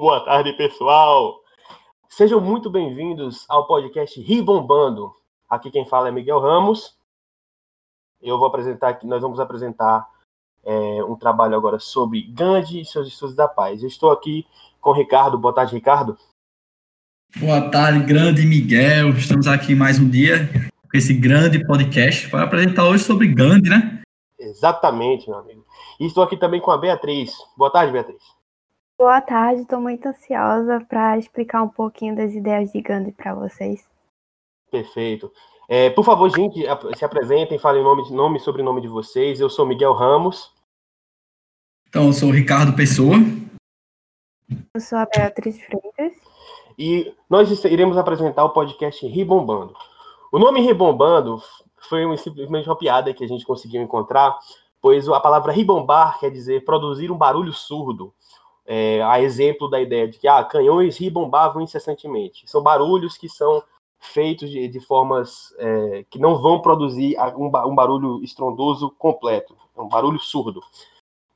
boa tarde, pessoal. Sejam muito bem-vindos ao podcast Ribombando. Aqui quem fala é Miguel Ramos. Eu vou apresentar aqui, nós vamos apresentar é, um trabalho agora sobre Gandhi e seus estudos da paz. Eu estou aqui com o Ricardo. Boa tarde, Ricardo. Boa tarde, grande Miguel. Estamos aqui mais um dia com esse grande podcast para apresentar hoje sobre Gandhi, né? Exatamente, meu amigo. E estou aqui também com a Beatriz. Boa tarde, Beatriz. Boa tarde, estou muito ansiosa para explicar um pouquinho das ideias de Gandhi para vocês. Perfeito. É, por favor, gente, se apresentem, falem o nome, nome e sobrenome de vocês. Eu sou Miguel Ramos. Então, eu sou o Ricardo Pessoa. Eu sou a Beatriz Freitas. E nós iremos apresentar o podcast Ribombando. O nome Ribombando foi um, simplesmente uma piada que a gente conseguiu encontrar, pois a palavra ribombar quer dizer produzir um barulho surdo é, a exemplo da ideia de que ah, canhões ribombavam incessantemente. São barulhos que são feitos de, de formas é, que não vão produzir um, um, barulho estrondoso completo, é um barulho surdo.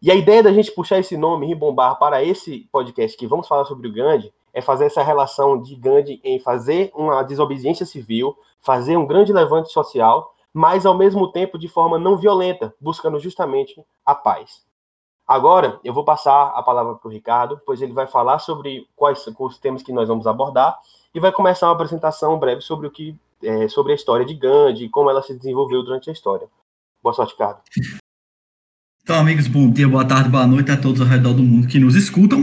E a ideia da gente puxar esse nome, ribombar, para esse podcast que vamos falar sobre o Gandhi, é fazer essa relação de Gandhi em fazer uma desobediência civil, fazer um grande levante social, mas ao mesmo tempo de forma não violenta, buscando justamente a paz. Agora, eu vou passar a palavra para o Ricardo, pois ele vai falar sobre quais são os temas que nós vamos abordar e vai começar uma apresentação breve sobre o que é, sobre a história de Gandhi e como ela se desenvolveu durante a história. Boa sorte, Ricardo. Então, amigos, bom dia, boa tarde, boa noite a todos ao redor do mundo que nos escutam.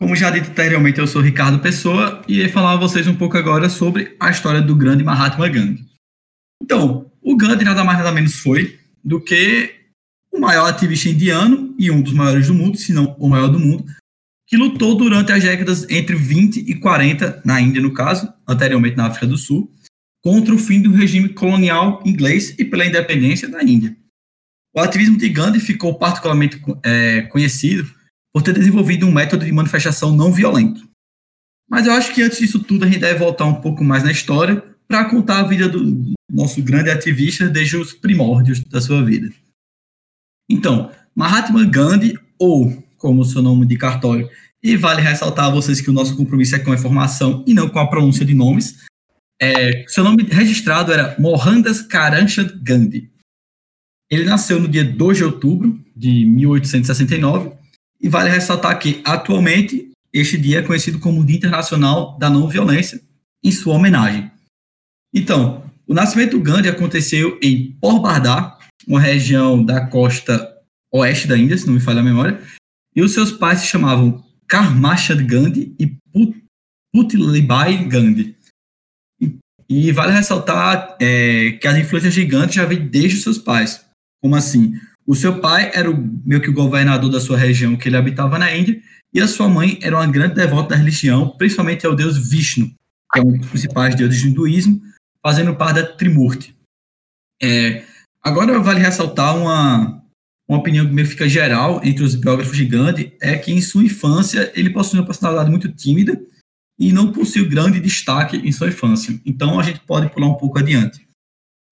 Como já dito anteriormente, eu sou Ricardo Pessoa e irei falar a vocês um pouco agora sobre a história do grande Mahatma Gandhi. Então, o Gandhi nada mais nada menos foi do que o maior ativista indiano e um dos maiores do mundo, se não o maior do mundo, que lutou durante as décadas entre 20 e 40, na Índia, no caso, anteriormente na África do Sul, contra o fim do regime colonial inglês e pela independência da Índia. O ativismo de Gandhi ficou particularmente é, conhecido por ter desenvolvido um método de manifestação não violento. Mas eu acho que antes disso tudo a gente deve voltar um pouco mais na história para contar a vida do nosso grande ativista desde os primórdios da sua vida. Então, Mahatma Gandhi, ou como o seu nome de cartório, e vale ressaltar a vocês que o nosso compromisso é com a informação e não com a pronúncia de nomes, é, seu nome registrado era Mohandas Karamchand Gandhi. Ele nasceu no dia 2 de outubro de 1869 e vale ressaltar que, atualmente, este dia é conhecido como Dia Internacional da Não Violência, em sua homenagem. Então, o nascimento do Gandhi aconteceu em Porbandar, uma região da costa oeste da Índia, se não me falha a memória, e os seus pais se chamavam Karmachand Gandhi e Putlibai Gandhi. E, e vale ressaltar é, que as influências gigantes já vêm desde os seus pais. Como assim? O seu pai era o, meio que o governador da sua região que ele habitava na Índia, e a sua mãe era uma grande devota da religião, principalmente ao deus Vishnu, que é um dos principais deuses do hinduísmo, fazendo parte da Trimurti. É, Agora vale ressaltar uma, uma opinião que meio fica geral entre os biógrafos de Gandhi, é que em sua infância ele possui uma personalidade muito tímida e não possui grande destaque em sua infância. Então a gente pode pular um pouco adiante.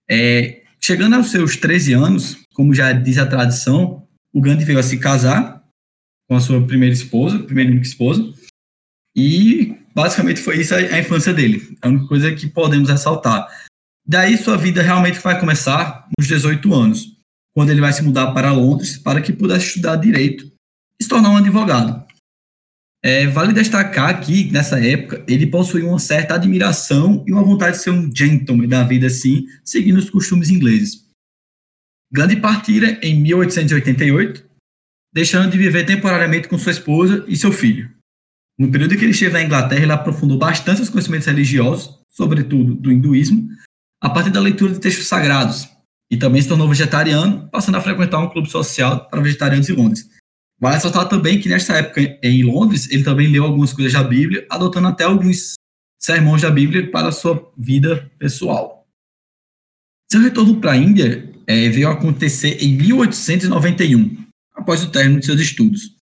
É, chegando aos seus 13 anos, como já diz a tradição, o Gandhi veio a se casar com a sua primeira esposa, primeira esposa, e basicamente foi isso a, a infância dele. É a única coisa que podemos ressaltar. Daí sua vida realmente vai começar nos 18 anos, quando ele vai se mudar para Londres para que pudesse estudar direito e se tornar um advogado. É, vale destacar que, nessa época, ele possuía uma certa admiração e uma vontade de ser um gentleman da vida assim, seguindo os costumes ingleses. Gandhi partira em 1888, deixando de viver temporariamente com sua esposa e seu filho. No período em que ele esteve na Inglaterra, ele aprofundou bastante os conhecimentos religiosos, sobretudo do hinduísmo, a partir da leitura de textos sagrados, e também se tornou vegetariano, passando a frequentar um clube social para vegetarianos em Londres. Vale ressaltar também que nessa época em Londres, ele também leu algumas coisas da Bíblia, adotando até alguns sermões da Bíblia para a sua vida pessoal. Seu retorno para a Índia é, veio a acontecer em 1891, após o término de seus estudos.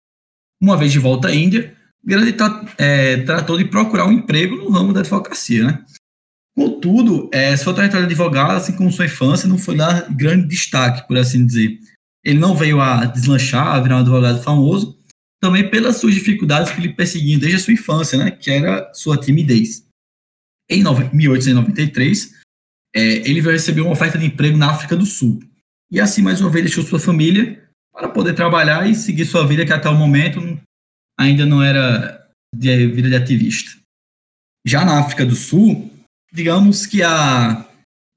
Uma vez de volta à Índia, Grande é, tratou de procurar um emprego no ramo da advocacia, né? Contudo, é, sua trajetória de advogado, assim como sua infância, não foi lá grande destaque, por assim dizer. Ele não veio a deslanchar, a virar um advogado famoso, também pelas suas dificuldades que lhe perseguiam desde a sua infância, né, que era sua timidez. Em 1893, é, ele veio receber uma oferta de emprego na África do Sul. E assim, mais uma vez, deixou sua família para poder trabalhar e seguir sua vida, que até o momento ainda não era de vida de ativista. Já na África do Sul, digamos que a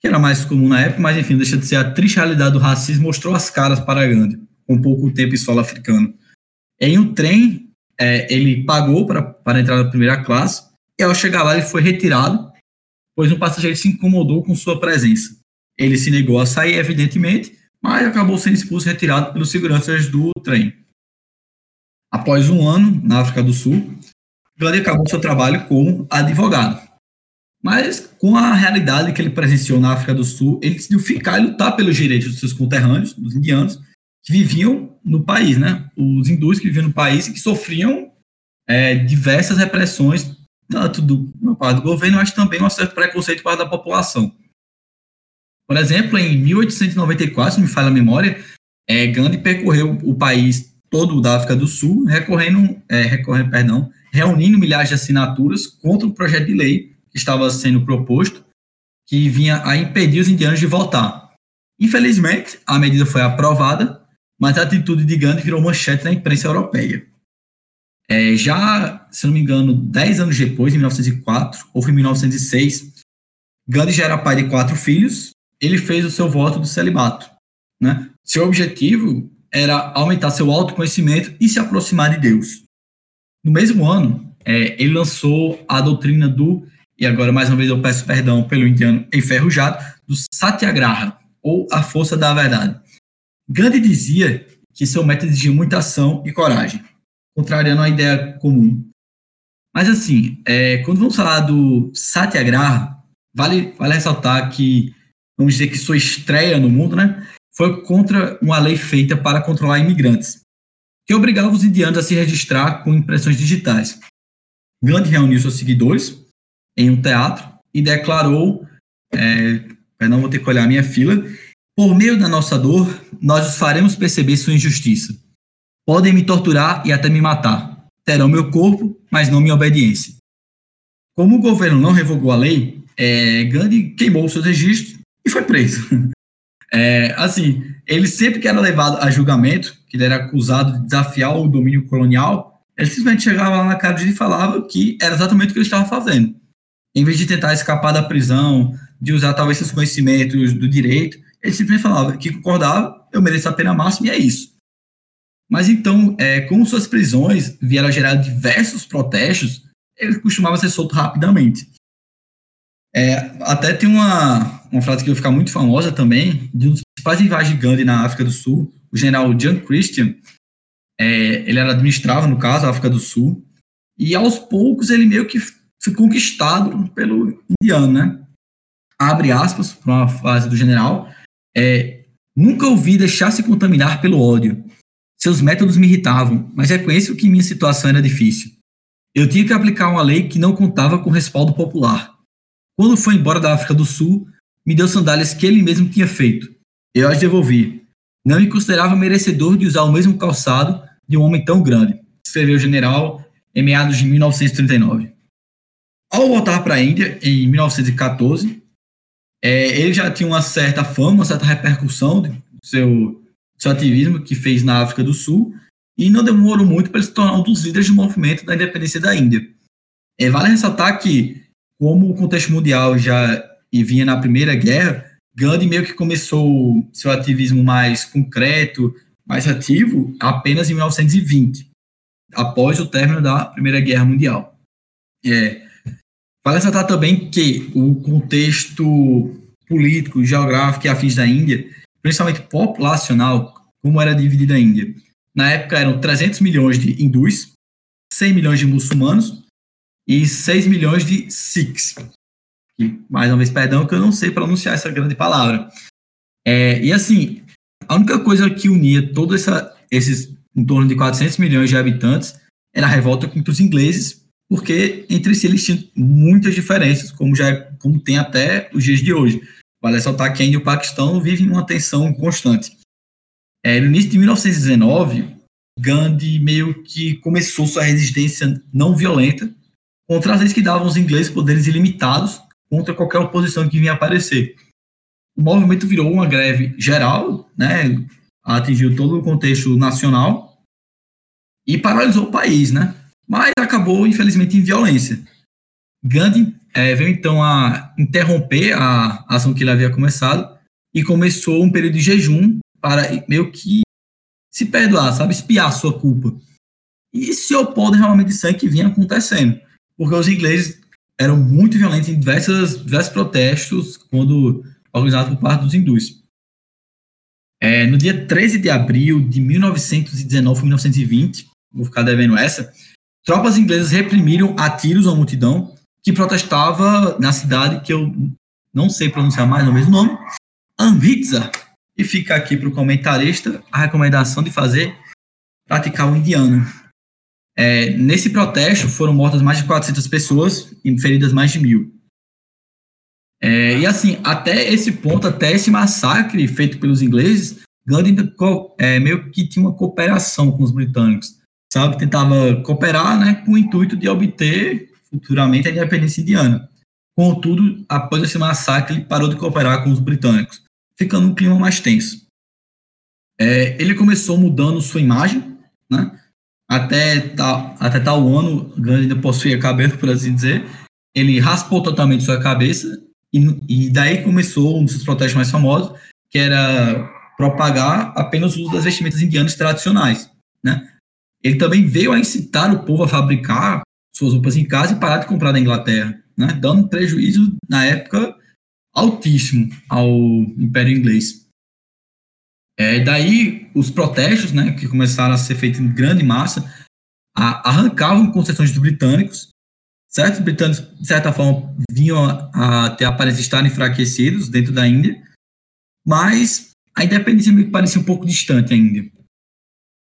que era mais comum na época, mas enfim, deixa de ser a triste realidade do racismo, mostrou as caras para Gandhi, com pouco tempo em solo africano. Em um trem, é, ele pagou para, para entrar na primeira classe, e ao chegar lá ele foi retirado, pois um passageiro se incomodou com sua presença. Ele se negou a sair, evidentemente, mas acabou sendo expulso e retirado pelos seguranças do trem. Após um ano na África do Sul, Gandhi acabou seu trabalho como advogado. Mas com a realidade que ele presenciou na África do Sul, ele decidiu ficar e lutar pelos direitos dos seus conterrâneos, dos indianos, que viviam no país, né? Os hindus que viviam no país e que sofriam é, diversas repressões, tanto do, do governo, mas também um certo preconceito para da população. Por exemplo, em 1894, se me falha a memória, é, Gandhi percorreu o país todo da África do Sul, recorrendo, é, recorrendo, perdão, reunindo milhares de assinaturas contra o projeto de lei que estava sendo proposto, que vinha a impedir os indianos de votar. Infelizmente, a medida foi aprovada, mas a atitude de Gandhi virou manchete na imprensa europeia. É, já, se não me engano, 10 anos depois, em 1904, ou em 1906, Gandhi já era pai de quatro filhos, ele fez o seu voto do celibato. Né? Seu objetivo era aumentar seu autoconhecimento e se aproximar de Deus. No mesmo ano, é, ele lançou a doutrina do, e agora mais uma vez eu peço perdão pelo indiano enferrujado, do Satyagraha, ou a força da verdade. Gandhi dizia que seu método exigia muita ação e coragem, contrariando a ideia comum. Mas assim, é, quando vamos falar do Satyagraha, vale, vale ressaltar que, vamos dizer que sua estreia no mundo, né, foi contra uma lei feita para controlar imigrantes, que obrigava os indianos a se registrar com impressões digitais. Gandhi reuniu seus seguidores em um teatro e declarou, é, não vou ter que olhar a minha fila, por meio da nossa dor, nós os faremos perceber sua injustiça. Podem me torturar e até me matar. Terão meu corpo, mas não minha obediência. Como o governo não revogou a lei, é, Gandhi queimou seus registros e foi preso. É, assim, ele sempre que era levado a julgamento, que ele era acusado de desafiar o domínio colonial, ele simplesmente chegava lá na cara e falava que era exatamente o que ele estava fazendo. Em vez de tentar escapar da prisão, de usar talvez seus conhecimentos do direito, ele simplesmente falava que concordava, eu mereço a pena máxima e é isso. Mas então, é, como suas prisões vieram a gerar diversos protestos, ele costumava ser solto rapidamente. É, até tem uma, uma frase que vai ficar muito famosa também, de um dos principais rivais de Gandhi na África do Sul, o general John Christian. É, ele era administrava, no caso, a África do Sul, e aos poucos ele meio que foi conquistado pelo indiano, né? Abre aspas para uma frase do general, é, nunca ouvi deixar-se contaminar pelo ódio. Seus métodos me irritavam, mas reconheço que minha situação era difícil. Eu tinha que aplicar uma lei que não contava com respaldo popular. Quando foi embora da África do Sul, me deu sandálias que ele mesmo tinha feito. Eu as devolvi. Não me considerava merecedor de usar o mesmo calçado de um homem tão grande, escreveu o general em meados de 1939. Ao voltar para a Índia, em 1914, é, ele já tinha uma certa fama, uma certa repercussão do seu, seu ativismo que fez na África do Sul, e não demorou muito para ele se tornar um dos líderes do movimento da independência da Índia. É, vale ressaltar que, como o contexto mundial já vinha na Primeira Guerra, Gandhi meio que começou seu ativismo mais concreto, mais ativo, apenas em 1920, após o término da Primeira Guerra Mundial. É, Vale ressaltar também que o contexto político, geográfico e afins da Índia, principalmente populacional, como era dividida a Índia. Na época eram 300 milhões de hindus, 100 milhões de muçulmanos e 6 milhões de sikhs. E, mais uma vez, perdão que eu não sei pronunciar essa grande palavra. É, e assim, a única coisa que unia todos esses em torno de 400 milhões de habitantes era a revolta contra os ingleses porque entre si eles tinham muitas diferenças, como já é, como tem até os dias de hoje. Vale ressaltar que a Índia e o Paquistão vivem uma tensão constante. É, no início de 1919, Gandhi meio que começou sua resistência não violenta contra as leis que davam aos ingleses poderes ilimitados contra qualquer oposição que vinha aparecer. O movimento virou uma greve geral, né, atingiu todo o contexto nacional e paralisou o país, né? Mas acabou, infelizmente, em violência. Gandhi é, veio então a interromper a ação que ele havia começado e começou um período de jejum para meio que se perdoar, sabe, espiar sua culpa. E se opor realmente de sangue que vinha acontecendo, porque os ingleses eram muito violentos em diversos, diversos protestos quando organizados por parte dos hindus. É, no dia 13 de abril de 1919 1920, vou ficar devendo essa, tropas inglesas reprimiram a tiros uma multidão que protestava na cidade que eu não sei pronunciar mais o mesmo nome, Amritsar. E fica aqui para o comentarista a recomendação de fazer praticar o indiano. É, nesse protesto foram mortas mais de 400 pessoas e feridas mais de mil. É, e assim, até esse ponto, até esse massacre feito pelos ingleses, Gandhi é, meio que tinha uma cooperação com os britânicos, sabe? Tentava cooperar né, com o intuito de obter futuramente a independência indiana. Contudo, após esse massacre, ele parou de cooperar com os britânicos ficando um clima mais tenso. É, ele começou mudando sua imagem, né? Até tal, até tal ano, Gandhi ainda possuía cabelo, por assim dizer. Ele raspou totalmente sua cabeça e, e daí começou um dos protestos mais famosos, que era propagar apenas o uso das vestimentas indianas tradicionais, né? Ele também veio a incitar o povo a fabricar suas roupas em casa e parar de comprar da Inglaterra, né? Dando prejuízo na época altíssimo ao Império Inglês. É, daí, os protestos, né, que começaram a ser feitos em grande massa, a, arrancavam concessões dos britânicos. Certos britânicos, de certa forma, vinham a, a ter aparência de estarem enfraquecidos dentro da Índia, mas a independência me parecia um pouco distante ainda.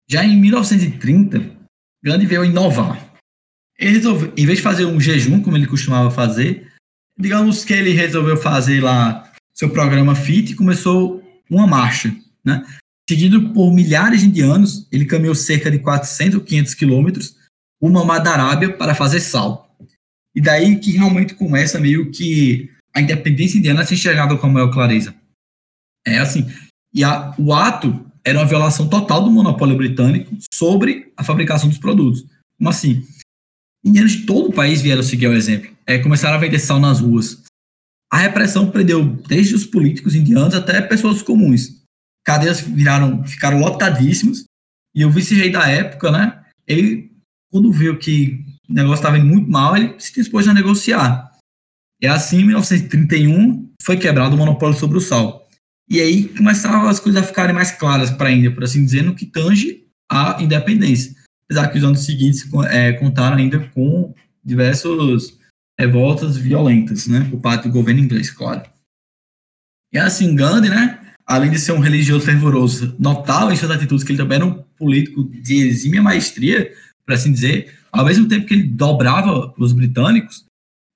Já em 1930, Gandhi veio inovar. Ele resolveu, em vez de fazer um jejum, como ele costumava fazer, digamos que ele resolveu fazer lá seu programa FIT e começou uma marcha, né? Seguido por milhares de indianos, ele caminhou cerca de 400 ou 500 quilômetros uma mar da Arábia para fazer sal. E daí que realmente começa meio que a independência indiana a ser enxergada com a maior clareza. É assim, e a, o ato era uma violação total do monopólio britânico sobre a fabricação dos produtos. Como assim? Indianos de todo o país vieram seguir o exemplo é, começaram a vender sal nas ruas. A repressão prendeu desde os políticos indianos até pessoas comuns. Cadeias viraram, ficaram lotadíssimos. E o vice-rei da época, né? Ele, quando viu que o negócio estava indo muito mal, ele se dispôs a negociar. E assim, em 1931, foi quebrado o monopólio sobre o sal. E aí começaram as coisas a ficarem mais claras para a Índia, por assim dizer, no que tange a independência. Apesar que os anos seguintes é, contaram ainda com diversos revoltas violentas, né, por parte do governo inglês, claro. E assim, Gandhi, né, além de ser um religioso fervoroso, notável em suas atitudes que ele também era um político de exímia maestria, por assim dizer, ao mesmo tempo que ele dobrava os britânicos,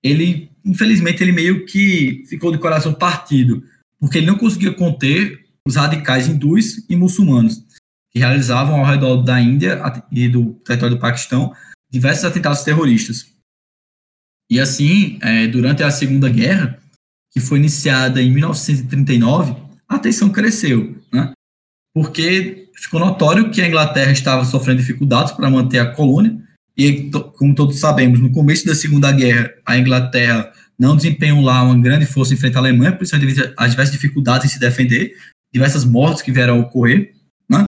ele, infelizmente, ele meio que ficou de coração partido, porque ele não conseguia conter os radicais hindus e muçulmanos, que realizavam ao redor da Índia e do território do Paquistão diversos atentados terroristas. E assim, é, durante a Segunda Guerra, que foi iniciada em 1939, a tensão cresceu, né? porque ficou notório que a Inglaterra estava sofrendo dificuldades para manter a colônia, e como todos sabemos, no começo da Segunda Guerra, a Inglaterra não desempenhou lá uma grande força em frente à Alemanha, principalmente as diversas dificuldades em se defender, diversas mortes que vieram a ocorrer. Né?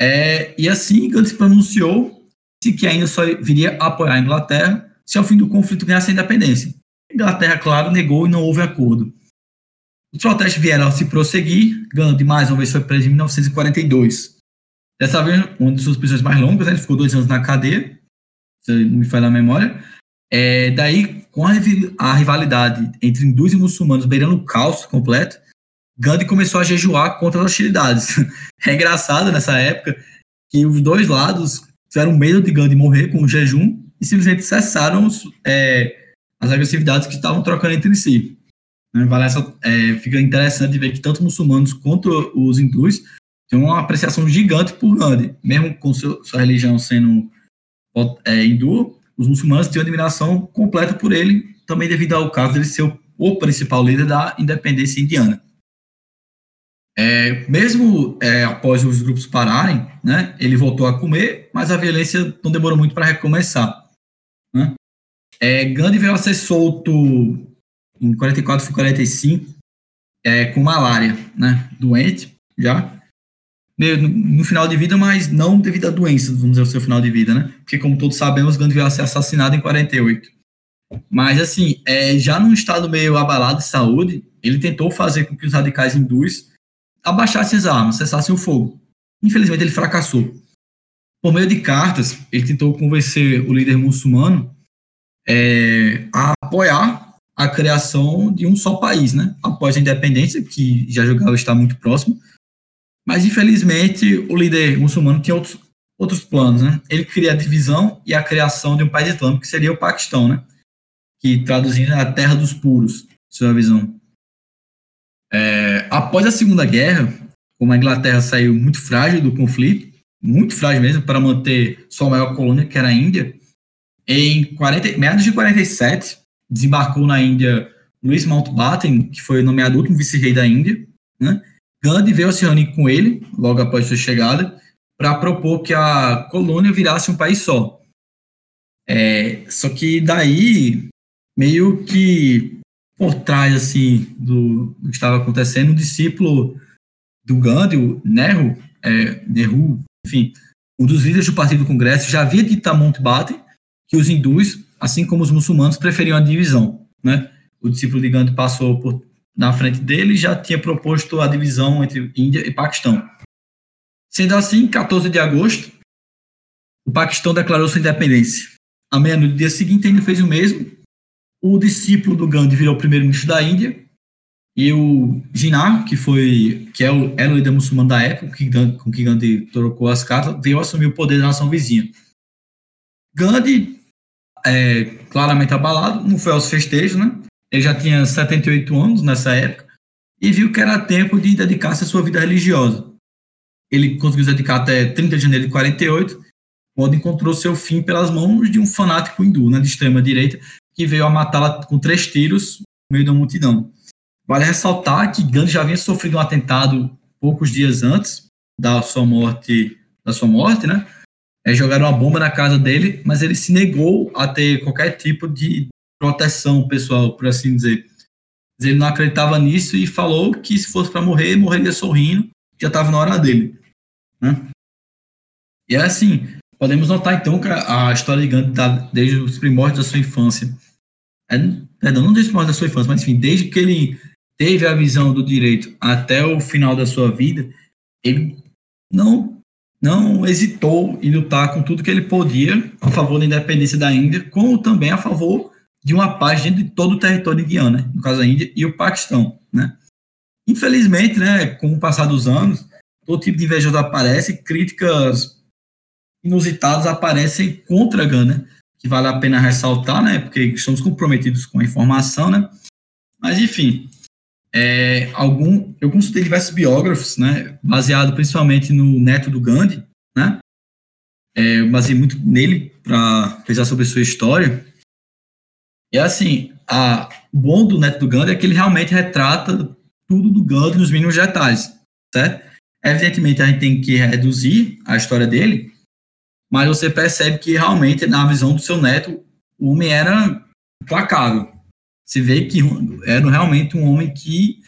É, e assim, Gandhi se pronunciou que ainda só viria a apoiar a Inglaterra se ao fim do conflito ganhasse a independência. A Inglaterra, claro, negou e não houve acordo. Os protestos vieram a se prosseguir, Gandhi mais uma vez foi preso em 1942. Dessa vez, uma das suas prisões mais longas, né, ele ficou dois anos na cadeia, se não me falha a memória. É, daí, com a, a, rivalidade entre hindus e muçulmanos beirando o caos completo, Gandhi começou a jejuar contra as hostilidades. É engraçado nessa época que os dois lados tiveram medo de Gandhi morrer com o jejum e simplesmente cessaram é, as agressividades que estavam trocando entre si. Né? Vale essa, é, fica interessante ver que tanto muçulmanos quanto os hindus tem uma apreciação gigante por Gandhi, mesmo com seu, sua religião sendo é, hindu, os muçulmanos têm uma admiração completa por ele, também devido ao caso dele ser o, o principal líder da independência indiana. É, mesmo é, após os grupos pararem, né, ele voltou a comer, mas a violência não demorou muito para recomeçar. Né? É, Gandhi veio a ser solto em 44 e 45 é, com malária, né, doente já, no final de vida, mas não devido à doença, vamos dizer, o seu final de vida, né? Porque, como todos sabemos, Gandhi veio a ser assassinado em 48. Mas, assim, é, já num estado meio abalado de saúde, ele tentou fazer com que os radicais hindus abaixassem as armas, cessassem o fogo. Infelizmente, ele fracassou. Por meio de cartas, ele tentou convencer o líder muçulmano é, a apoiar a criação de um só país, né? Após a independência, que já julgava estar muito próximo, mas, infelizmente, o líder muçulmano tinha outros, outros planos. Né? Ele queria a divisão e a criação de um país islâmico, que seria o Paquistão, né? que traduzindo é a terra dos puros, sua visão. É, após a Segunda Guerra, como a Inglaterra saiu muito frágil do conflito, muito frágil mesmo, para manter sua maior colônia, que era a Índia, em 40, meados de 47, desembarcou na Índia Louis Mountbatten, que foi nomeado último vice-rei da Índia, né? Gandhi veio se reunir com ele, logo após sua chegada, para propor que a colônia virasse um país só. É, só que daí, meio que por trás assim, do, do que estava acontecendo, um discípulo do Gandhi, o Nehru, é, Nehru, enfim, um dos líderes do Partido do Congresso, já havia dito a Mountbatten que os hindus, assim como os muçulmanos, preferiam a divisão. Né? O discípulo de Gandhi passou por na frente dele já tinha proposto a divisão entre Índia e Paquistão. Sendo assim, 14 de agosto, o Paquistão declarou sua independência. À meia-noite do dia seguinte, ainda fez o mesmo. O discípulo do Gandhi virou primeiro-ministro da Índia e o Jinnah, que foi que é o, o líder muçulmano da época, que, com que Gandhi trocou as cartas, veio assumir o poder da nação vizinha. Gandhi, é, claramente abalado, não foi aos festejos, né? Ele já tinha 78 anos nessa época e viu que era tempo de dedicar-se à sua vida religiosa. Ele conseguiu se dedicar até 30 de janeiro de 48, quando encontrou seu fim pelas mãos de um fanático hindu, né, de extrema direita, que veio a matá-la com três tiros no meio da multidão. Vale ressaltar que Gandhi já havia sofrido um atentado poucos dias antes da sua morte, da sua morte, né? É, jogaram uma bomba na casa dele, mas ele se negou a ter qualquer tipo de proteção pessoal, por assim dizer. Ele não acreditava nisso e falou que se fosse para morrer, morreria sorrindo, já estava na hora dele. Né? E é assim, podemos notar então que a história de Gandhi está desde os primórdios da sua infância. É, perdão, não desde os primórdios da sua infância, mas enfim, desde que ele teve a visão do direito até o final da sua vida, ele não não hesitou em lutar com tudo que ele podia a favor da independência da Índia, como também a favor de uma paz dentro de todo o território indiano, né? no caso a Índia e o Paquistão. Né? Infelizmente, né, com o passar dos anos, todo tipo de invejoso aparece, críticas inusitadas aparecem contra a Gana, que vale a pena ressaltar, né, porque estamos comprometidos com a informação, né, mas enfim, é, algum, eu consultei diversos biógrafos, né, baseado principalmente no neto do Gandhi, né, é, muito nele para pensar sobre sua história, e assim, a, o bom do Neto do Gandhi é que ele realmente retrata tudo do Gandhi nos mínimos detalhes, certo? Evidentemente, a gente tem que reduzir a história dele, mas você percebe que realmente, na visão do seu neto, o homem era implacável. Você vê que era realmente um homem que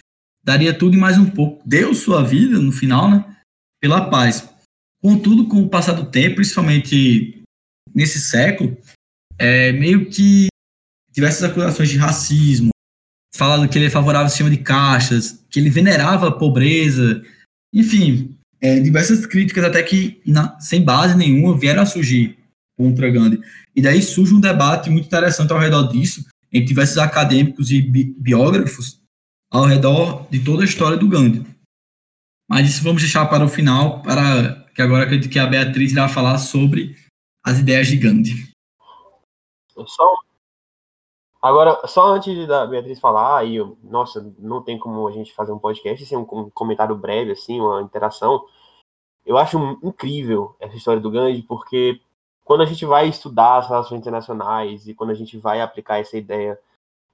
daria tudo e mais um pouco. Deu sua vida, no final, né, pela paz. Contudo, com o passar do tempo, principalmente nesse século, é meio que diversas acusações de racismo, falando que ele é favorável ao sistema de caixas, que ele venerava a pobreza, enfim, é, diversas críticas até que, na, sem base nenhuma, vieram a surgir contra Gandhi. E daí surge um debate muito interessante ao redor disso, entre diversos acadêmicos e bi biógrafos ao redor de toda a história do Gandhi. Mas isso vamos deixar para o final, para que agora acredito que a Beatriz irá falar sobre as ideias de Gandhi. Só Agora, só antes da Beatriz falar, aí, nossa, não tem como a gente fazer um podcast sem um comentário breve, assim, uma interação. Eu acho incrível essa história do Gandhi, porque quando a gente vai estudar as relações internacionais e quando a gente vai aplicar essa ideia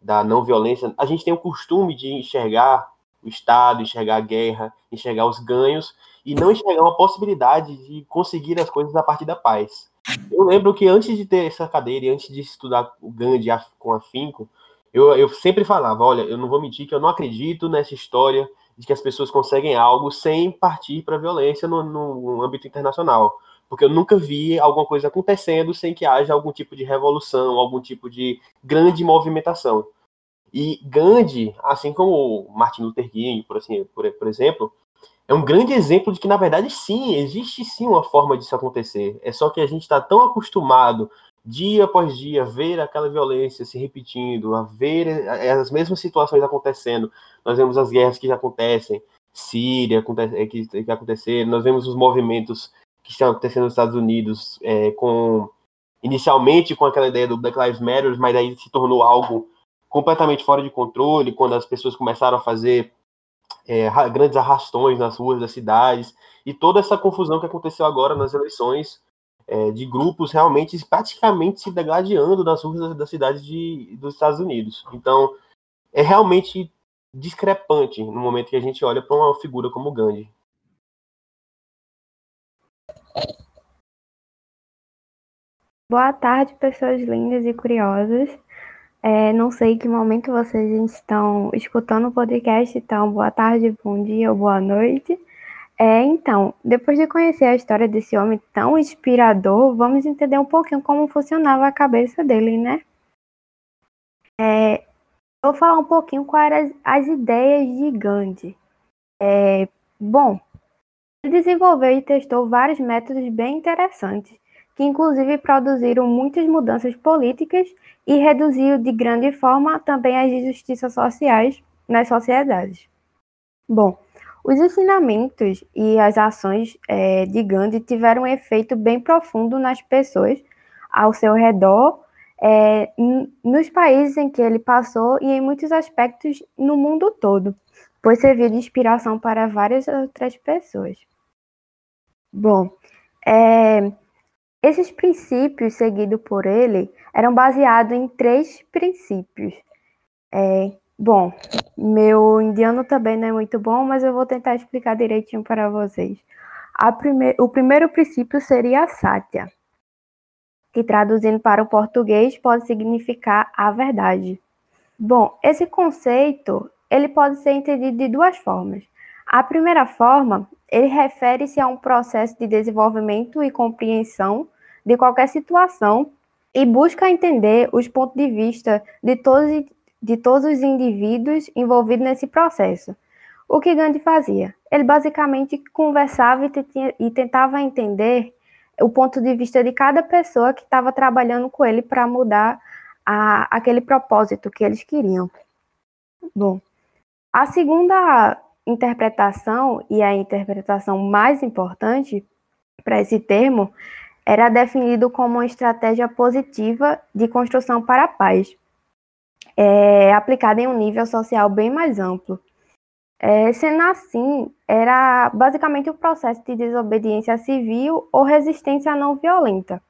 da não violência, a gente tem o costume de enxergar o Estado, enxergar a guerra, enxergar os ganhos e não enxergar uma possibilidade de conseguir as coisas a partir da paz. Eu lembro que antes de ter essa cadeira e antes de estudar o Gandhi com afinco, eu, eu sempre falava, olha, eu não vou mentir que eu não acredito nessa história de que as pessoas conseguem algo sem partir para a violência no, no âmbito internacional porque eu nunca vi alguma coisa acontecendo sem que haja algum tipo de revolução, algum tipo de grande movimentação. E Gandhi, assim como Martin Luther King, por, assim, por, por exemplo, é um grande exemplo de que, na verdade, sim, existe sim uma forma disso acontecer. É só que a gente está tão acostumado, dia após dia, a ver aquela violência se repetindo, a ver as mesmas situações acontecendo. Nós vemos as guerras que já acontecem, Síria que, que aconteceram, nós vemos os movimentos que estão acontecendo nos Estados Unidos, é, com inicialmente com aquela ideia do Black Lives Matter, mas aí se tornou algo completamente fora de controle quando as pessoas começaram a fazer é, grandes arrastões nas ruas das cidades e toda essa confusão que aconteceu agora nas eleições é, de grupos realmente praticamente se degladiando nas ruas das, das cidades de, dos Estados Unidos. Então é realmente discrepante no momento que a gente olha para uma figura como Gandhi. Boa tarde, pessoas lindas e curiosas. É, não sei que momento vocês estão escutando o podcast, então boa tarde, bom dia ou boa noite. É, então, depois de conhecer a história desse homem tão inspirador, vamos entender um pouquinho como funcionava a cabeça dele, né? É, vou falar um pouquinho quais eram as, as ideias de Gandhi. É, bom, ele desenvolveu e testou vários métodos bem interessantes que inclusive produziram muitas mudanças políticas e reduziu de grande forma também as injustiças sociais nas sociedades. Bom, os ensinamentos e as ações é, de Gandhi tiveram um efeito bem profundo nas pessoas ao seu redor, é, nos países em que ele passou e em muitos aspectos no mundo todo, pois serviu de inspiração para várias outras pessoas. Bom, é, esses princípios seguidos por ele eram baseados em três princípios. É, bom, meu indiano também não é muito bom, mas eu vou tentar explicar direitinho para vocês. Prime o primeiro princípio seria a sátia, que traduzindo para o português pode significar a verdade. Bom, esse conceito ele pode ser entendido de duas formas. A primeira forma, ele refere-se a um processo de desenvolvimento e compreensão de qualquer situação e busca entender os pontos de vista de todos, de todos os indivíduos envolvidos nesse processo. O que Gandhi fazia? Ele basicamente conversava e, tentava entender o ponto de vista de cada pessoa que estava trabalhando com ele para mudar a, aquele propósito que eles queriam. Bom, a segunda interpretação, e a interpretação mais importante para esse termo, era definido como uma estratégia positiva de construção para a paz, é, aplicada em um nível social bem mais amplo. É, sendo assim, era basicamente o um processo de desobediência civil ou resistência não violenta.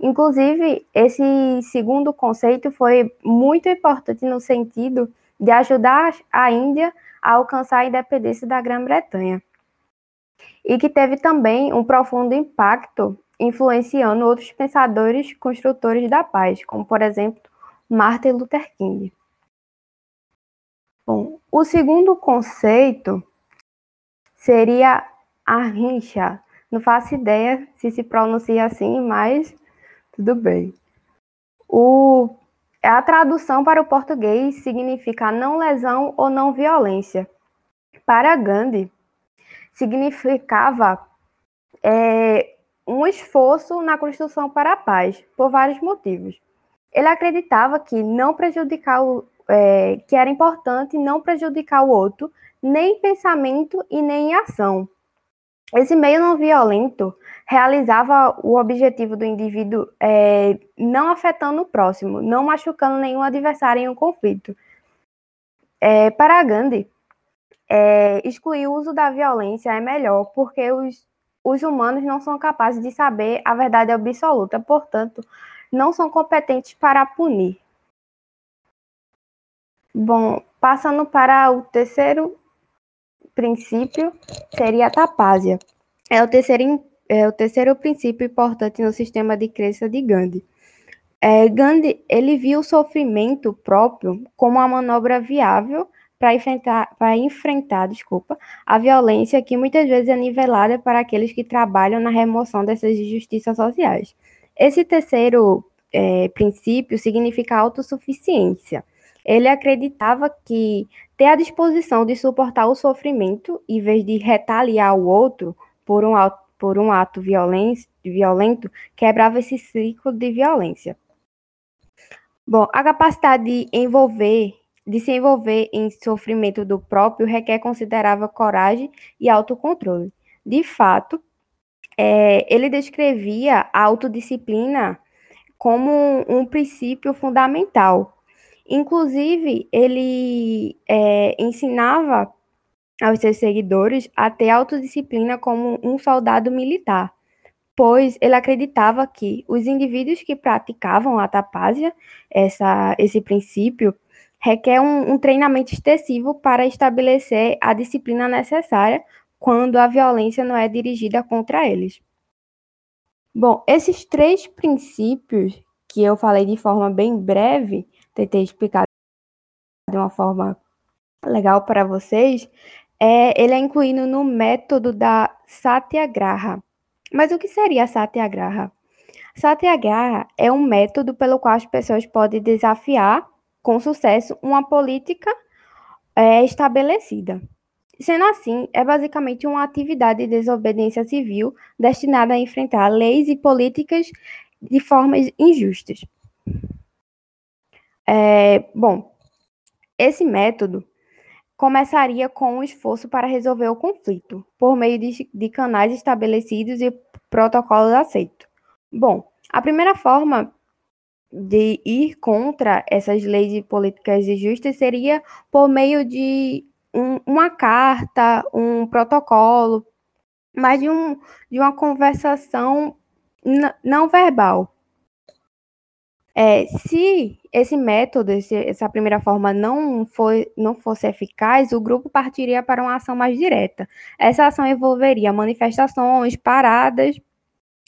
Inclusive, esse segundo conceito foi muito importante no sentido de ajudar a Índia a alcançar a independência da Grã-Bretanha. E que teve também um profundo impacto influenciando outros pensadores construtores da paz, como, por exemplo, Martin Luther King. Bom, o segundo conceito seria Ahimsa. Não faço ideia se se pronuncia assim, mas tudo bem. O a tradução para o português significa não lesão ou não violência. Para Gandhi, significava é, um esforço na construção para a paz, por vários motivos. Ele acreditava que não prejudicar o, é, que era importante não prejudicar o outro, nem em pensamento e nem em ação. Esse meio não violento realizava o objetivo do indivíduo é, não afetando o próximo, não machucando nenhum adversário em um conflito. É, para Gandhi, é, excluir o uso da violência é melhor, porque os, os humanos não são capazes de saber a verdade absoluta, portanto, não são competentes para punir. Bom, passando para o terceiro princípio, seria a tapásia. É o terceiro, é o terceiro princípio importante no sistema de crença de Gandhi. É, Gandhi ele viu o sofrimento próprio como uma manobra viável para enfrentar, para enfrentar desculpa, a violência que muitas vezes é nivelada para aqueles que trabalham na remoção dessas injustiças sociais. Esse terceiro é, princípio significa autossuficiência. Ele acreditava que ter a disposição de suportar o sofrimento, em vez de retaliar o outro por um, por um ato violento, quebrava esse ciclo de violência. Bom, a capacidade de envolver de se envolver em sofrimento do próprio requer considerável coragem e autocontrole. De fato, é, ele descrevia a autodisciplina como um, um princípio fundamental. Inclusive, ele é, ensinava aos seus seguidores a ter autodisciplina como um soldado militar, pois ele acreditava que os indivíduos que praticavam a tapásia, essa, esse princípio, requer um, um treinamento extensivo para estabelecer a disciplina necessária quando a violência não é dirigida contra eles. Bom, esses três princípios que eu falei de forma bem breve, tentei explicar de uma forma legal para vocês, é, ele é incluído no método da Satyagraha. Mas o que seria a Satyagraha? Satyagraha é um método pelo qual as pessoas podem desafiar com sucesso uma política é, estabelecida. Sendo assim, é basicamente uma atividade de desobediência civil destinada a enfrentar leis e políticas de formas injustas. É, bom, esse método começaria com um esforço para resolver o conflito, por meio de, de canais estabelecidos e protocolos aceitos. Bom, a primeira forma de ir contra essas leis e políticas injustas seria por meio de um, uma carta, um protocolo, mas de, um, de uma conversação não verbal. É, se esse método, esse, essa primeira forma não, foi, não fosse eficaz, o grupo partiria para uma ação mais direta. Essa ação envolveria manifestações, paradas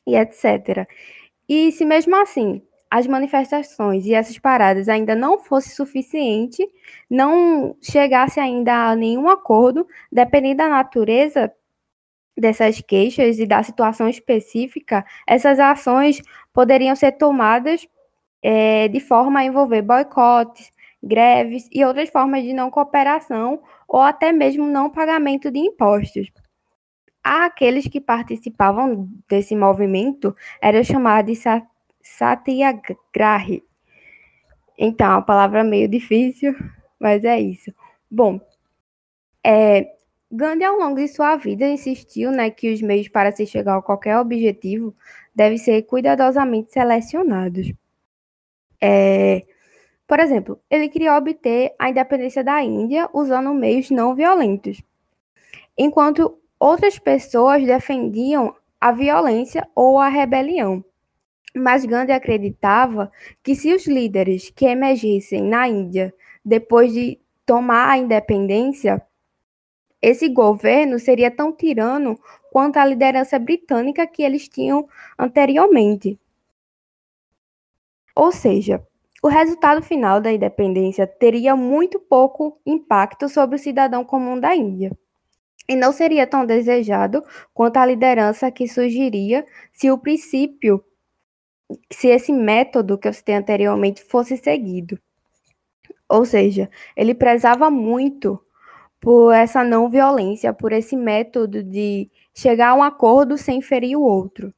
e etc. E se mesmo assim as manifestações e essas paradas ainda não fosse suficiente, não chegasse ainda a nenhum acordo, dependendo da natureza dessas queixas e da situação específica, essas ações poderiam ser tomadas é, de forma a envolver boicotes, greves e outras formas de não cooperação ou até mesmo não pagamento de impostos. Aqueles que participavam desse movimento eram chamados de Satyagrahi. Então, a palavra meio difícil, mas é isso. Bom, é, Gandhi, ao longo de sua vida, insistiu né, que os meios para se chegar a qualquer objetivo devem ser cuidadosamente selecionados. É, por exemplo, ele queria obter a independência da Índia usando meios não violentos, enquanto outras pessoas defendiam a violência ou a rebelião. Mas Gandhi acreditava que se os líderes que emergissem na Índia depois de tomar a independência, esse governo seria tão tirano quanto a liderança britânica que eles tinham anteriormente. Ou seja, o resultado final da independência teria muito pouco impacto sobre o cidadão comum da Índia. E não seria tão desejado quanto a liderança que surgiria se o princípio se esse método que eu citei anteriormente fosse seguido. Ou seja, ele prezava muito por essa não violência, por esse método de chegar a um acordo sem ferir o outro.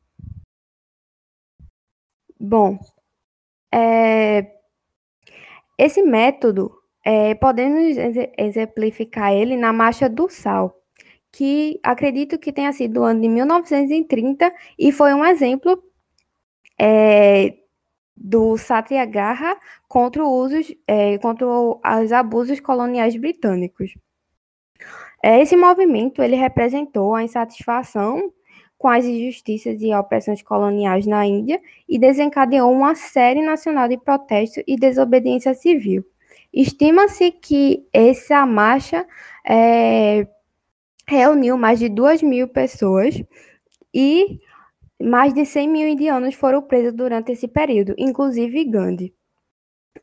Bom, é, esse método, é, podemos exemplificar ele na Marcha do Sal, que acredito que tenha sido o ano de 1930 e foi um exemplo é, do Satyagraha contra, é, contra os abusos coloniais britânicos. É, esse movimento ele representou a insatisfação com as injustiças e opressões coloniais na Índia e desencadeou uma série nacional de protesto e desobediência civil. Estima-se que essa marcha é, reuniu mais de 2 mil pessoas e mais de 100 mil indianos foram presos durante esse período, inclusive Gandhi.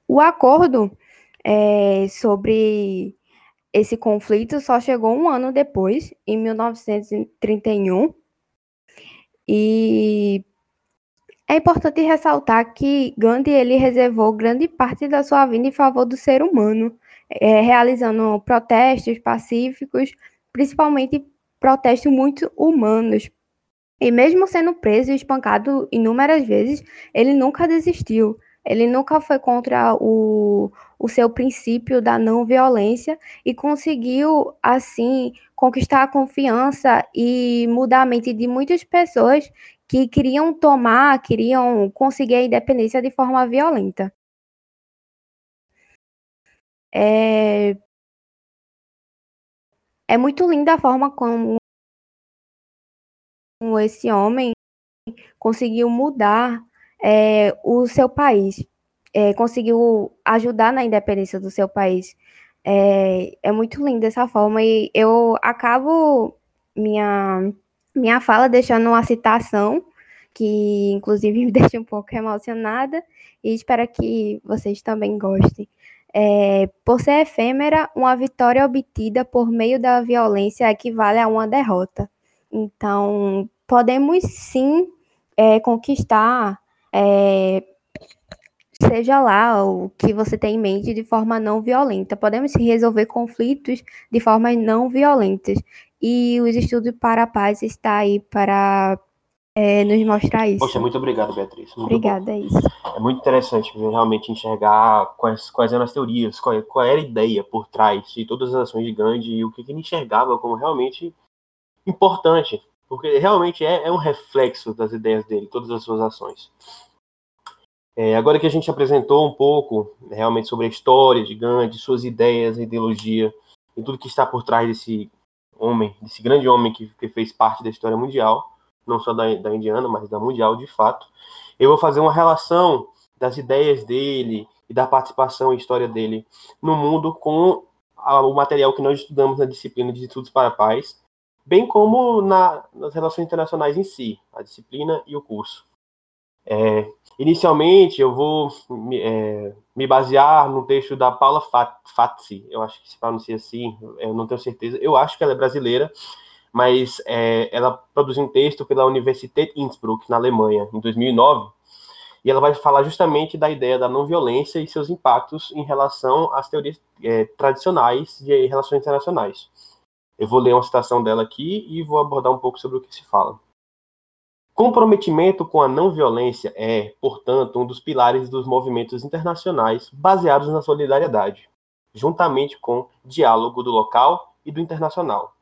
O acordo é, sobre esse conflito só chegou um ano depois, em 1931, e é importante ressaltar que Gandhi ele reservou grande parte da sua vida em favor do ser humano, é, realizando protestos pacíficos, principalmente protestos muito humanos. E mesmo sendo preso e espancado inúmeras vezes, ele nunca desistiu. Ele nunca foi contra o, o seu princípio da não violência e conseguiu, assim, conquistar a confiança e mudar a mente de muitas pessoas que queriam tomar, queriam conseguir a independência de forma violenta. É, é muito linda a forma como esse homem conseguiu mudar é, o seu país, é, conseguiu ajudar na independência do seu país. É, é muito lindo dessa forma e eu acabo minha, minha fala deixando uma citação que inclusive me deixa um pouco emocionada e espero que vocês também gostem. É, por ser efêmera, uma vitória obtida por meio da violência equivale a uma derrota. Então, podemos sim é, conquistar é, seja lá o que você tem em mente de forma não violenta. Podemos resolver conflitos de formas não violentas. E os estudos para a paz está aí para é, nos mostrar isso. Poxa, muito obrigado, Beatriz. Muito Obrigada, é isso. É muito interessante realmente enxergar quais, quais eram as teorias, qual, qual era a ideia por trás de todas as ações de Gandhi e o que, que ele enxergava como realmente importante porque realmente é, é um reflexo das ideias dele, todas as suas ações. É, agora que a gente apresentou um pouco realmente sobre a história de Gandhi, suas ideias, ideologia e tudo que está por trás desse homem, desse grande homem que, que fez parte da história mundial, não só da, da indiana, mas da mundial de fato, eu vou fazer uma relação das ideias dele e da participação e história dele no mundo com a, o material que nós estudamos na disciplina de Estudos para a Paz, bem como na, nas relações internacionais em si, a disciplina e o curso. É, inicialmente, eu vou me, é, me, basear no texto da Paula Fatsi, eu acho que se pronuncia assim, eu não tenho certeza, eu acho que ela é brasileira, mas é, ela produziu um texto pela Universität Innsbruck, na Alemanha, em 2009, e ela vai falar justamente da ideia da não violência e seus impactos em relação às teorias é, tradicionais de relações internacionais. Eu vou ler uma citação dela aqui e vou abordar um pouco sobre o que se fala. Comprometimento com a não violência é, portanto, um dos pilares dos movimentos internacionais baseados na solidariedade, juntamente com diálogo do local e do internacional,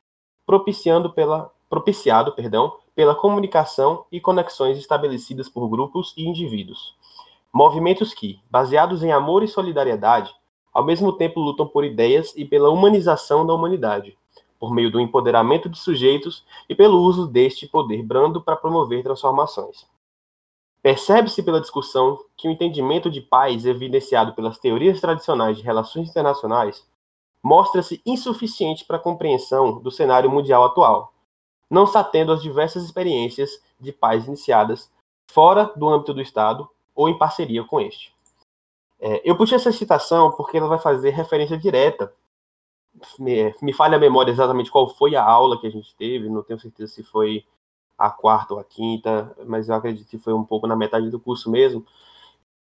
propiciando pela, propiciado perdão, pela comunicação e conexões estabelecidas por grupos e indivíduos. Movimentos que, baseados em amor e solidariedade, ao mesmo tempo lutam por ideias e pela humanização da humanidade, por meio do empoderamento de sujeitos e pelo uso deste poder brando para promover transformações. Percebe-se pela discussão que o entendimento de paz evidenciado pelas teorias tradicionais de relações internacionais mostra-se insuficiente para a compreensão do cenário mundial atual, não se atendo às diversas experiências de paz iniciadas fora do âmbito do Estado ou em parceria com este. É, eu puxei essa citação porque ela vai fazer referência direta me, me falha a memória exatamente qual foi a aula que a gente teve, não tenho certeza se foi a quarta ou a quinta, mas eu acredito que foi um pouco na metade do curso mesmo,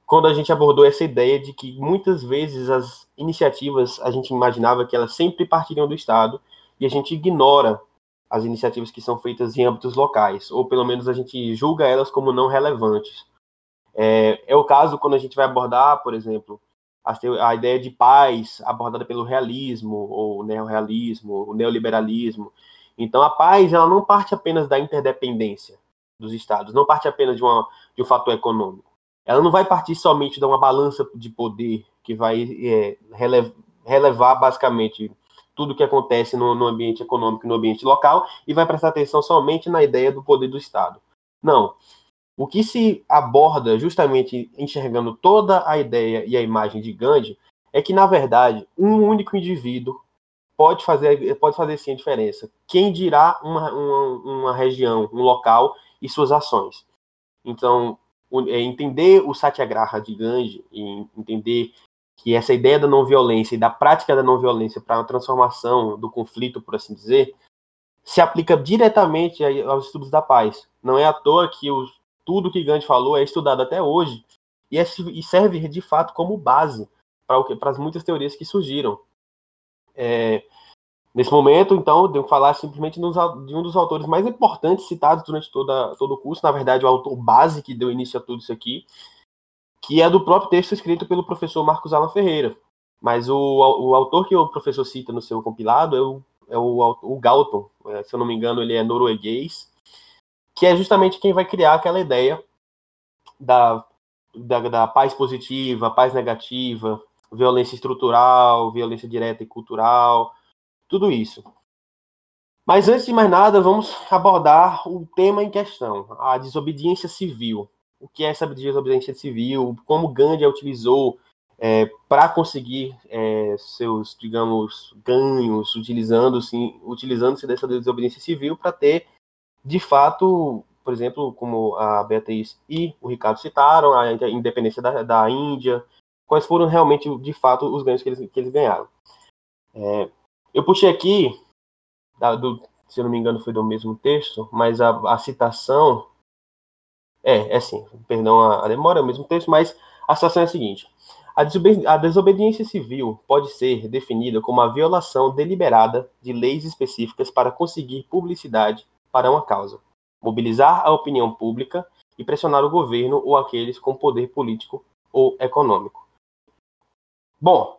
quando a gente abordou essa ideia de que muitas vezes as iniciativas a gente imaginava que elas sempre partiriam do Estado e a gente ignora as iniciativas que são feitas em âmbitos locais, ou pelo menos a gente julga elas como não relevantes. É, é o caso quando a gente vai abordar, por exemplo, a, a ideia de paz abordada pelo realismo, ou neorrealismo, o neoliberalismo. Então, a paz ela não parte apenas da interdependência dos estados, não parte apenas de, uma, de um fator econômico. Ela não vai partir somente de uma balança de poder que vai é, relevar, basicamente tudo que acontece no, no ambiente econômico, no ambiente local, e vai prestar atenção somente na ideia do poder do Estado. Não. O que se aborda, justamente enxergando toda a ideia e a imagem de Gandhi, é que, na verdade, um único indivíduo pode fazer, pode fazer sim a diferença. Quem dirá uma, uma, uma região, um local e suas ações. Então, é entender o Satyagraha de Gandhi e entender que essa ideia da não violência e da prática da não violência para a transformação do conflito, por assim dizer, se aplica diretamente aos estudos da paz. Não é à toa que o, tudo que Gandhi falou é estudado até hoje e, é, e serve de fato como base para as muitas teorias que surgiram. É, nesse momento, então, devo falar simplesmente de um dos autores mais importantes citados durante toda, todo o curso, na verdade, o autor base que deu início a tudo isso aqui, que é do próprio texto escrito pelo professor Marcos Alan Ferreira. Mas o, o autor que o professor cita no seu compilado é o, é o, o Galton, é, se eu não me engano, ele é norueguês, que é justamente quem vai criar aquela ideia da, da, da paz positiva, paz negativa, violência estrutural, violência direta e cultural, tudo isso. Mas antes de mais nada, vamos abordar o tema em questão, a desobediência civil o que é essa desobediência civil, como Gandhi a utilizou é, para conseguir é, seus, digamos, ganhos, utilizando-se utilizando dessa desobediência civil para ter, de fato, por exemplo, como a Beatriz e o Ricardo citaram, a independência da, da Índia, quais foram realmente, de fato, os ganhos que eles, que eles ganharam. É, eu puxei aqui, da, do, se eu não me engano foi do mesmo texto, mas a, a citação é, é sim, perdão a, a demora, é o mesmo texto, mas a situação é a seguinte. A, desobedi a desobediência civil pode ser definida como a violação deliberada de leis específicas para conseguir publicidade para uma causa, mobilizar a opinião pública e pressionar o governo ou aqueles com poder político ou econômico. Bom,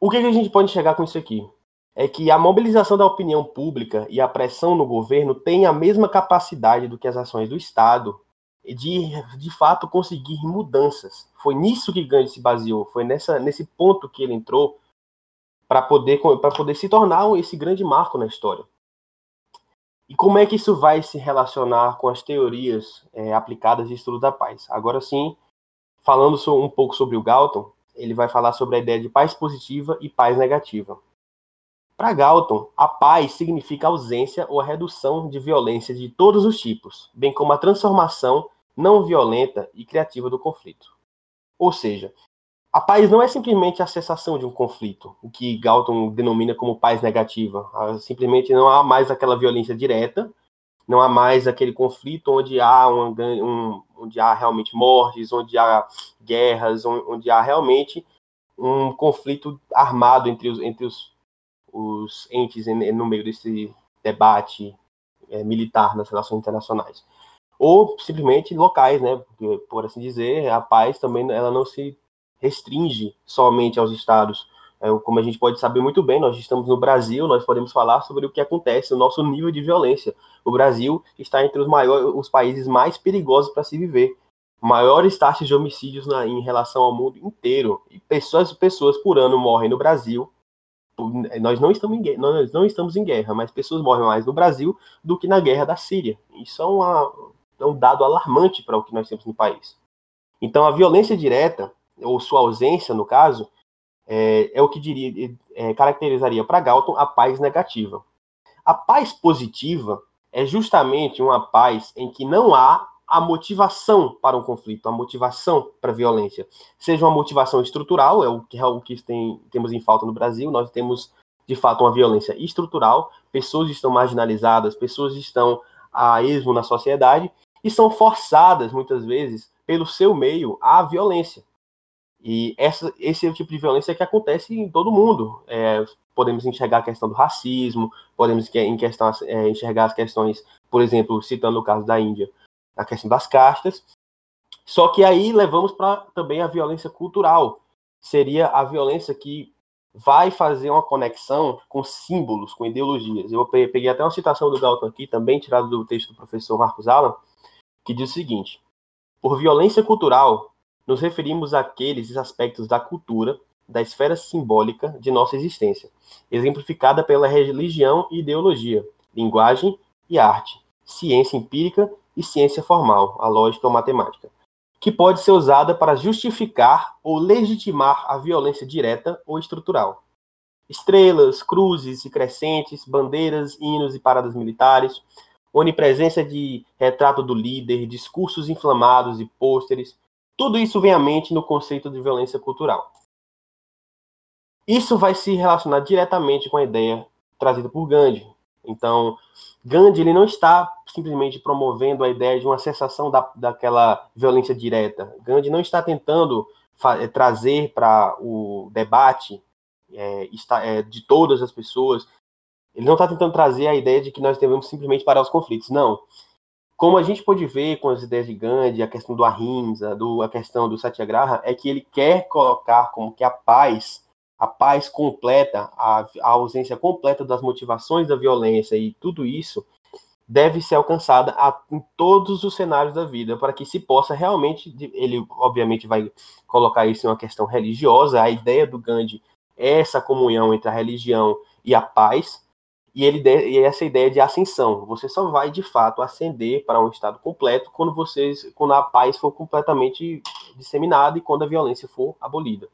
o que, a gente pode chegar com isso aqui? é que a mobilização da opinião pública e a pressão no governo têm a mesma capacidade do que as ações do Estado de, de fato, conseguir mudanças. Foi nisso que Gandhi se baseou, foi nessa, nesse ponto que ele entrou para poder, poder se tornar esse grande marco na história. E como é que isso vai se relacionar com as teorias é, aplicadas de estudo da paz? Agora sim, falando um pouco sobre o Galton, ele vai falar sobre a ideia de paz positiva e paz negativa. Para Galton, a paz significa a ausência ou a redução de violência de todos os tipos, bem como a transformação não violenta e criativa do conflito. Ou seja, a paz não é simplesmente a cessação de um conflito, o que Galton denomina como paz negativa. Ah, simplesmente não há mais aquela violência direta, não há mais aquele conflito onde há, um, um, onde há realmente mortes, onde há guerras, onde há realmente um conflito armado entre os, entre os os entes no meio desse debate é, militar nas relações internacionais. Ou simplesmente locais, né? Por assim dizer, a paz também ela não se restringe somente aos estados. É, como a gente pode saber muito bem, nós estamos no Brasil, nós podemos falar sobre o que acontece, o nosso nível de violência. O Brasil está entre os maiores, os países mais perigosos para se viver. Maiores taxas de homicídios na, em relação ao mundo inteiro. E pessoas, pessoas por ano morrem no Brasil nós não estamos em nós não estamos em guerra, mas pessoas morrem mais no Brasil do que na guerra da Síria. Isso é, uma, é um dado alarmante para o que nós temos no país. Então, a violência direta, ou sua ausência, no caso, é, é o que diria, é, caracterizaria para Galton a paz negativa. A paz positiva é justamente uma paz em que não há a motivação para um conflito, a motivação para a violência. Seja uma motivação estrutural, é o que, é o que tem, temos em falta no Brasil, nós temos, de fato, uma violência estrutural, pessoas estão marginalizadas, pessoas estão a esmo na sociedade e são forçadas, muitas vezes, pelo seu meio à violência. E essa, esse é o tipo de violência que acontece em todo mundo. É, podemos enxergar a questão do racismo, podemos em questão, é, enxergar as questões, por exemplo, citando o caso da Índia, a questão das castas. Só que aí levamos para também a violência cultural. Seria a violência que vai fazer uma conexão com símbolos, com ideologias. Eu peguei até uma citação do Galton aqui, também tirado do texto do professor Marcos Allan, que diz o seguinte: Por violência cultural, nos referimos àqueles aspectos da cultura da esfera simbólica de nossa existência, exemplificada pela religião e ideologia, linguagem e arte, ciência empírica e ciência formal, a lógica ou matemática, que pode ser usada para justificar ou legitimar a violência direta ou estrutural. Estrelas, cruzes e crescentes, bandeiras, hinos e paradas militares, onipresença de retrato do líder, discursos inflamados e pôsteres, tudo isso vem à mente no conceito de violência cultural. Isso vai se relacionar diretamente com a ideia trazida por Gandhi. Então, Gandhi ele não está simplesmente promovendo a ideia de uma cessação da, daquela violência direta. Gandhi não está tentando é, trazer para o debate é, está, é, de todas as pessoas ele não está tentando trazer a ideia de que nós devemos simplesmente parar os conflitos. Não. Como a gente pode ver com as ideias de Gandhi, a questão do Ahimsa, do, a questão do Satyagraha, é que ele quer colocar como que a paz, a paz completa, a, a ausência completa das motivações da violência e tudo isso deve ser alcançada a, em todos os cenários da vida, para que se possa realmente, ele obviamente vai colocar isso em uma questão religiosa, a ideia do Gandhi é essa comunhão entre a religião e a paz, e, ele e essa ideia de ascensão. Você só vai de fato ascender para um estado completo quando vocês, quando a paz for completamente disseminada e quando a violência for abolida.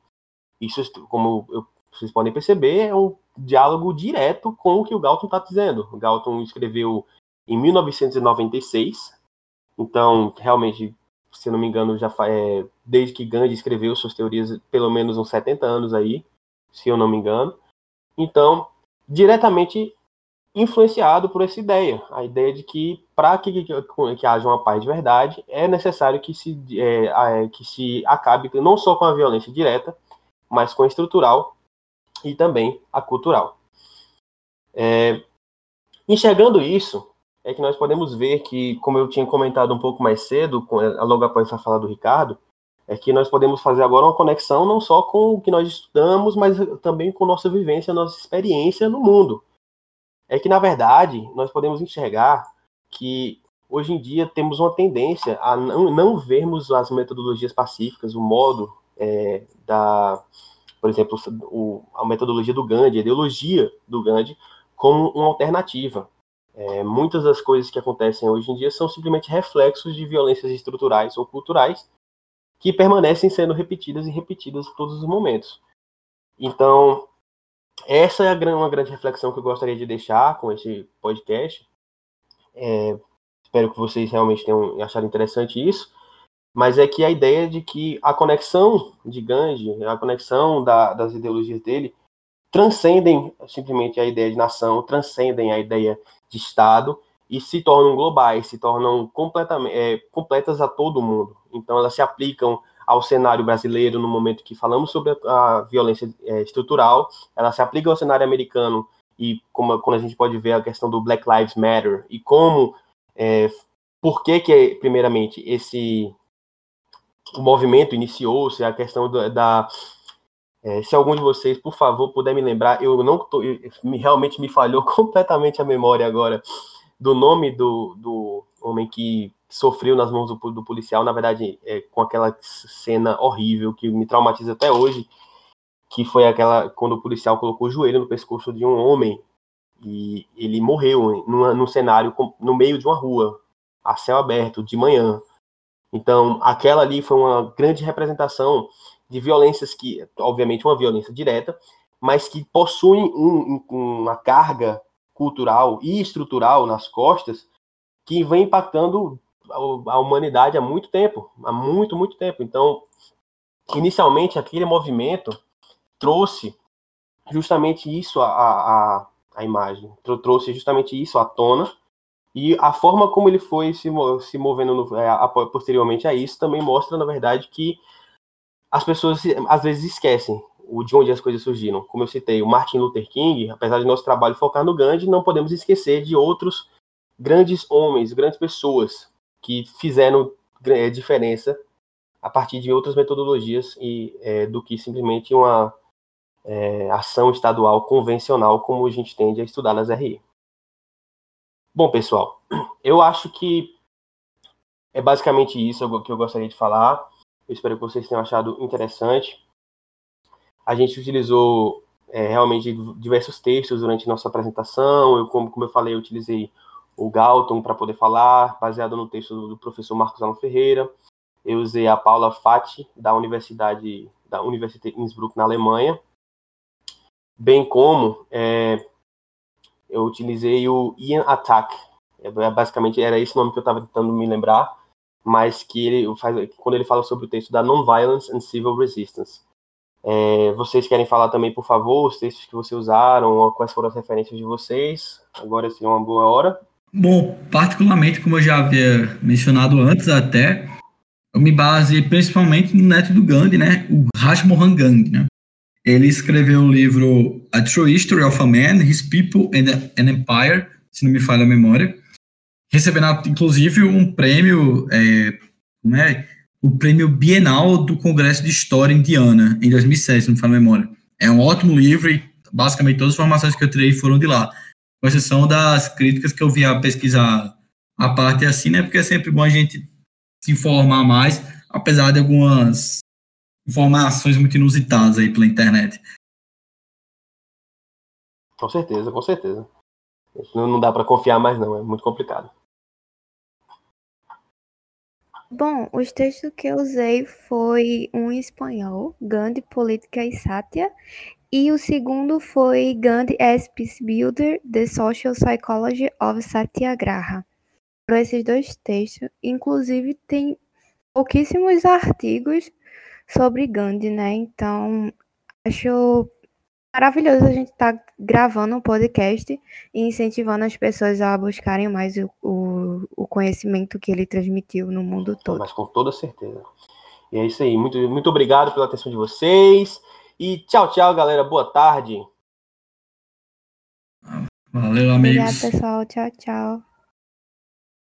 Isso, como eu, vocês podem perceber, é um diálogo direto com o que o Galton está dizendo. O Galton escreveu em 1996, então realmente, se não me engano, já é, desde que Gandhi escreveu suas teorias, pelo menos uns 70 anos aí, se eu não me engano. Então, diretamente influenciado por essa ideia, a ideia de que para que, que, que, haja uma paz de verdade é necessário que se, é, que se acabe não só com a violência direta, mas com a estrutural e também a cultural. É, enxergando isso, é que nós podemos ver que, como eu tinha comentado um pouco mais cedo, logo após a fala do Ricardo, é que nós podemos fazer agora uma conexão não só com o que nós estudamos, mas também com nossa vivência, nossa experiência no mundo é que, na verdade, nós podemos enxergar que hoje em dia temos uma tendência a não, não vermos as metodologias pacíficas, o modo é, da, por exemplo, o, a metodologia do Gandhi, a ideologia do Gandhi, como uma alternativa. É, muitas das coisas que acontecem hoje em dia são simplesmente reflexos de violências estruturais ou culturais que permanecem sendo repetidas e repetidas todos os momentos. Então, essa é uma grande reflexão que eu gostaria de deixar com esse podcast. É, espero que vocês realmente tenham achado interessante isso. Mas é que a ideia de que a conexão de Gandhi, a conexão da, das ideologias dele, transcendem simplesmente a ideia de nação, transcendem a ideia de Estado e se tornam globais, se tornam completamente é, completas a todo mundo. Então elas se aplicam ao cenário brasileiro no momento que falamos sobre a, violência é, estrutural, ela se aplica ao cenário americano e como quando a gente pode ver a questão do Black Lives Matter e como é, por que que primeiramente esse movimento iniciou-se a questão do, da é, se algum de vocês, por favor, puder me lembrar, eu não tô, eu, realmente me falhou completamente a memória agora do nome do, do homem que sofreu nas mãos do, do policial, na verdade, é, com aquela cena horrível que me traumatiza até hoje, que foi aquela quando o policial colocou o joelho no pescoço de um homem e ele morreu numa, num cenário no meio de uma rua, a céu aberto, de manhã. Então, aquela ali foi uma grande representação de violências que, obviamente, uma violência direta, mas que possuem um, uma carga cultural e estrutural nas costas que vem impactando a humanidade há muito tempo, há muito, muito tempo. Então, inicialmente, aquele movimento trouxe justamente isso à, à, à imagem, trouxe justamente isso à tona, e a forma como ele foi se, se movendo no, é, posteriormente a isso também mostra, na verdade, que as pessoas às vezes esquecem o de onde as coisas surgiram. Como eu citei, o Martin Luther King, apesar de nosso trabalho focar no Gandhi, não podemos esquecer de outros grandes homens, grandes pessoas que fizeram é, diferença a partir de outras metodologias e é, do que simplesmente uma é, ação estadual convencional como a gente tende a estudar nas RI. Bom, pessoal, eu acho que é basicamente isso que eu gostaria de falar. Eu espero que vocês tenham achado interessante. A gente utilizou é, realmente diversos textos durante nossa apresentação. Eu, como, como eu falei, eu utilizei o Galton para poder falar, baseado no texto do professor Marcos Alão Ferreira. Eu usei a Paula Fati, da Universidade da Universität Innsbruck, na Alemanha, bem como é, eu utilizei o Ian Attack, é, basicamente era esse nome que eu estava tentando me lembrar, mas que ele faz quando ele fala sobre o texto da Nonviolence and Civil Resistance. É, vocês querem falar também, por favor, os textos que vocês usaram, quais foram as referências de vocês? Agora é uma boa hora. Bom, particularmente, como eu já havia mencionado antes até, eu me baseei principalmente no neto do Gandhi, né? O Rajmohan Gandhi, né? Ele escreveu o livro A True History of a Man, His People and an Empire, se não me falha a memória, recebendo inclusive um prêmio, é, né, o prêmio bienal do Congresso de História Indiana, em 2007, se não me falha a memória. É um ótimo livro e basicamente todas as informações que eu tirei foram de lá, com exceção das críticas que eu vi a pesquisar a parte assim, né, porque é sempre bom a gente se informar mais, apesar de algumas informações muito inusitadas aí pela internet. Com certeza, com certeza. Não dá para confiar mais não, é muito complicado. Bom, os textos que eu usei foi um em espanhol, Gandhi, Política e Sátia, e o segundo foi Gandhi as Peace Builder, The Social Psychology of Satyagraha para esses dois textos. Inclusive, tem pouquíssimos artigos sobre Gandhi, né? Então, acho maravilhoso a gente estar tá gravando um podcast e incentivando as pessoas a buscarem mais o, o, o, conhecimento que ele transmitiu no mundo todo. Mas com toda certeza. E é isso aí. Muito, muito obrigado pela atenção de vocês. E tchau, tchau, galera. Boa tarde. Valeu, amigos. Obrigada, pessoal. Tchau, tchau.